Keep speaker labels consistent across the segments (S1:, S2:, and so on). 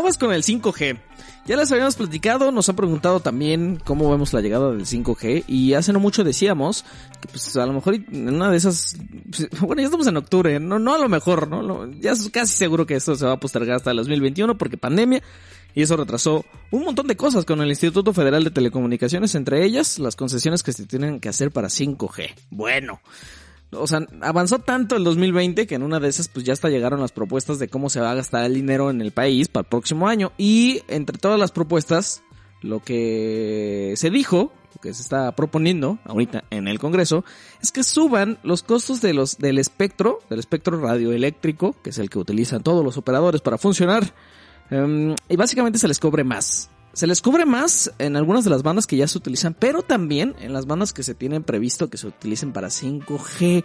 S1: aguas con el 5G. Ya les habíamos platicado, nos han preguntado también cómo vemos la llegada del 5G y hace no mucho decíamos que pues a lo mejor en una de esas, pues, bueno ya estamos en octubre, no, no a lo mejor, no, ya es casi seguro que esto se va a postergar hasta el 2021 porque pandemia y eso retrasó un montón de cosas con el Instituto Federal de Telecomunicaciones, entre ellas las concesiones que se tienen que hacer para 5G. Bueno, o sea, avanzó tanto el 2020 que en una de esas pues ya hasta llegaron las propuestas de cómo se va a gastar el dinero en el país para el próximo año. Y entre todas las propuestas, lo que se dijo, lo que se está proponiendo ahorita en el Congreso, es que suban los costos de los, del espectro, del espectro radioeléctrico, que es el que utilizan todos los operadores para funcionar, em, y básicamente se les cobre más se les cubre más en algunas de las bandas que ya se utilizan, pero también en las bandas que se tienen previsto que se utilicen para 5G.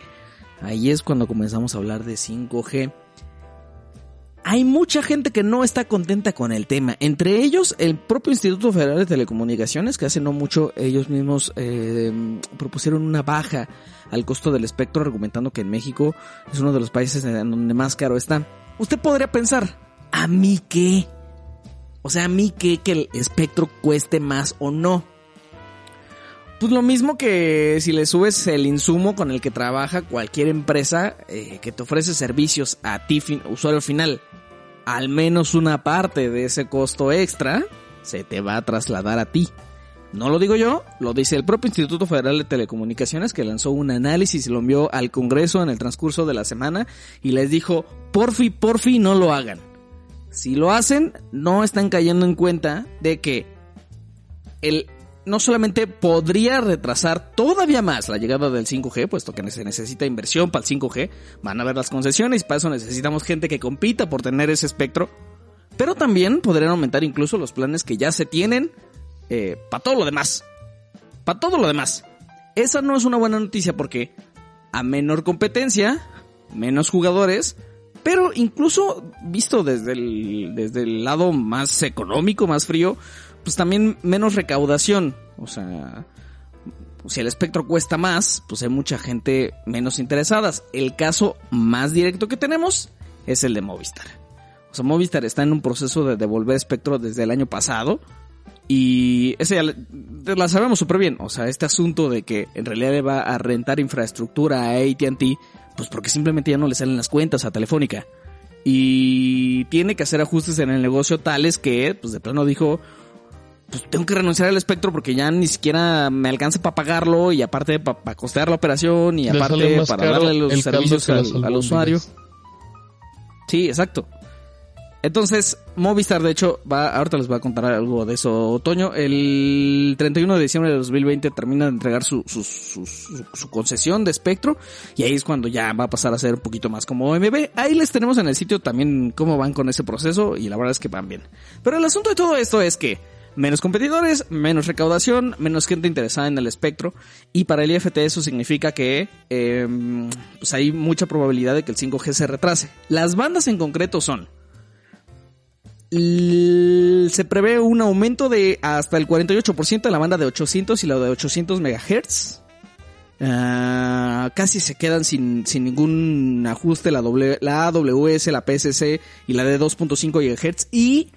S1: Ahí es cuando comenzamos a hablar de 5G. Hay mucha gente que no está contenta con el tema. Entre ellos, el propio Instituto Federal de Telecomunicaciones, que hace no mucho ellos mismos eh, propusieron una baja al costo del espectro, argumentando que en México es uno de los países en donde más caro está. Usted podría pensar, ¿a mí qué? O sea, a mí que, que el espectro cueste más o no. Pues lo mismo que si le subes el insumo con el que trabaja cualquier empresa eh, que te ofrece servicios a ti, usuario final. Al menos una parte de ese costo extra se te va a trasladar a ti. No lo digo yo, lo dice el propio Instituto Federal de Telecomunicaciones que lanzó un análisis y lo envió al Congreso en el transcurso de la semana y les dijo, porfi, porfi, no lo hagan. Si lo hacen, no están cayendo en cuenta de que el no solamente podría retrasar todavía más la llegada del 5G, puesto que se necesita inversión para el 5G, van a ver las concesiones y para eso necesitamos gente que compita por tener ese espectro, pero también podrían aumentar incluso los planes que ya se tienen eh, para todo lo demás. Para todo lo demás. Esa no es una buena noticia porque a menor competencia, menos jugadores, pero incluso visto desde el, desde el lado más económico, más frío, pues también menos recaudación. O sea, si el espectro cuesta más, pues hay mucha gente menos interesada. El caso más directo que tenemos es el de Movistar. O sea, Movistar está en un proceso de devolver espectro desde el año pasado. Y ese ya la sabemos súper bien. O sea, este asunto de que en realidad le va a rentar infraestructura a ATT pues porque simplemente ya no le salen las cuentas a Telefónica. Y tiene que hacer ajustes en el negocio tales que, pues de plano dijo, pues tengo que renunciar al espectro porque ya ni siquiera me alcanza para pagarlo y aparte para costear la operación y aparte para darle los servicios al usuario. Sí, exacto. Entonces, Movistar, de hecho, va, ahorita les voy a contar algo de eso, Otoño. El 31 de diciembre de 2020 termina de entregar su, su, concesión de espectro y ahí es cuando ya va a pasar a ser un poquito más como OMB. Ahí les tenemos en el sitio también cómo van con ese proceso y la verdad es que van bien. Pero el asunto de todo esto es que menos competidores, menos recaudación, menos gente interesada en el espectro y para el IFT eso significa que eh, pues hay mucha probabilidad de que el 5G se retrase. Las bandas en concreto son se prevé un aumento de hasta el 48% en la banda de 800 y la de 800 MHz. Ah, casi se quedan sin, sin ningún ajuste la, la AWS, la PSC y la de 2.5 GHz. Y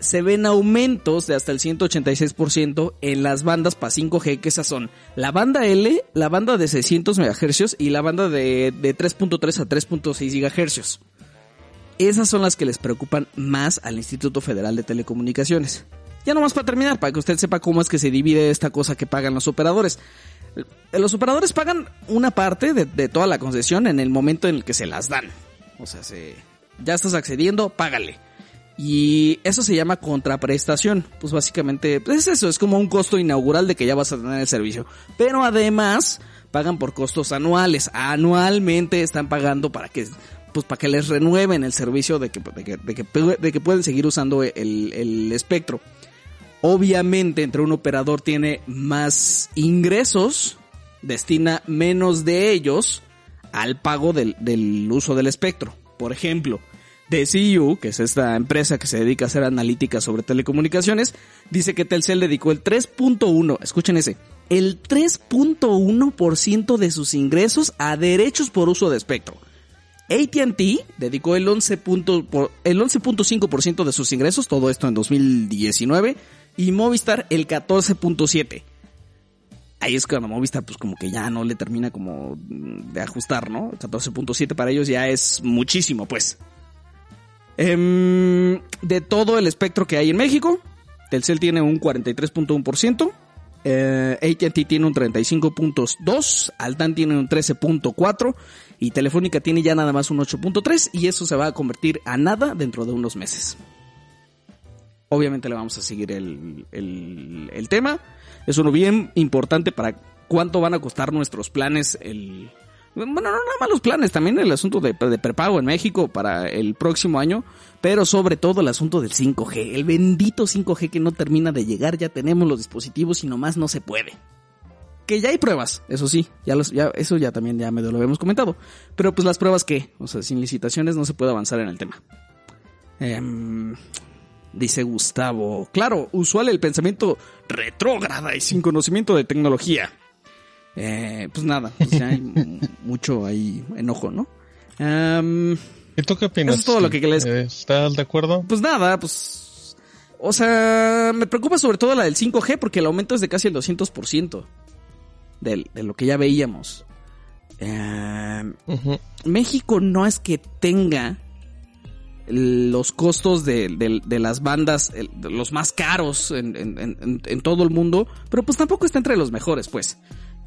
S1: se ven aumentos de hasta el 186% en las bandas para 5G, que esas son la banda L, la banda de 600 MHz y la banda de, de 3.3 a 3.6 GHz. Esas son las que les preocupan más al Instituto Federal de Telecomunicaciones. Ya nomás para terminar, para que usted sepa cómo es que se divide esta cosa que pagan los operadores. Los operadores pagan una parte de, toda la concesión en el momento en el que se las dan. O sea, se, ya estás accediendo, págale. Y eso se llama contraprestación. Pues básicamente pues es eso, es como un costo inaugural de que ya vas a tener el servicio. Pero además pagan por costos anuales. Anualmente están pagando para que pues para que les renueven el servicio de que, de que, pueden seguir usando el, el, espectro. Obviamente, entre un operador tiene más ingresos, destina menos de ellos al pago del, del uso del espectro. Por ejemplo, DCU, que es esta empresa que se dedica a hacer analítica sobre telecomunicaciones, dice que Telcel dedicó el 3.1, escuchen ese, el 3.1% de sus ingresos a derechos por uso de espectro ATT dedicó el 11.5% de sus ingresos, todo esto en 2019, y Movistar el 14.7%. Ahí es cuando Movistar pues como que ya no le termina como de ajustar, ¿no? 14.7 para ellos ya es muchísimo, pues. Em, de todo el espectro que hay en México, Telcel tiene un 43.1%, eh, AT&T tiene un 35.2, Altan tiene un 13.4 y Telefónica tiene ya nada más un 8.3 y eso se va a convertir a nada dentro de unos meses. Obviamente le vamos a seguir el, el, tema. Es uno bien importante para cuánto van a costar nuestros planes el... Bueno, no nada más los planes, también el asunto de, de prepago en México para el próximo año, pero sobre todo el asunto del 5G, el bendito 5G que no termina de llegar, ya tenemos los dispositivos y nomás no se puede que ya hay pruebas, eso sí, ya, los, eso ya también ya me lo habíamos comentado. Pero pues las pruebas que, o sea, sin licitaciones no se puede avanzar en el tema. Em, dice Gustavo, claro, usual el pensamiento retrógrada y sin conocimiento de tecnología. Eh, pues nada, pues ya hay mucho ahí enojo, ¿no?
S2: Em, ¿Y tú qué opinas?
S1: Eso es todo lo que les...
S2: ¿Estás de acuerdo?
S1: Pues nada, pues... O sea, me preocupa sobre todo la del 5G porque el aumento es de casi el 200% de, lo que ya veíamos. Eh, México no es que tenga los costos de, las bandas, los más caros en, en, todo el mundo, pero pues tampoco está entre los mejores, pues.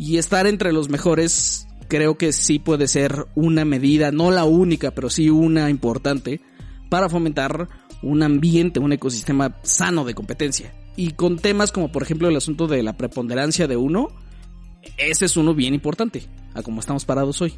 S1: Y estar entre los mejores creo que sí puede ser una medida, no la única, pero sí una importante, para fomentar un ambiente, un ecosistema sano de competencia. Y con temas como por ejemplo el asunto de la preponderancia de uno, ese es uno bien importante, a como estamos parados hoy.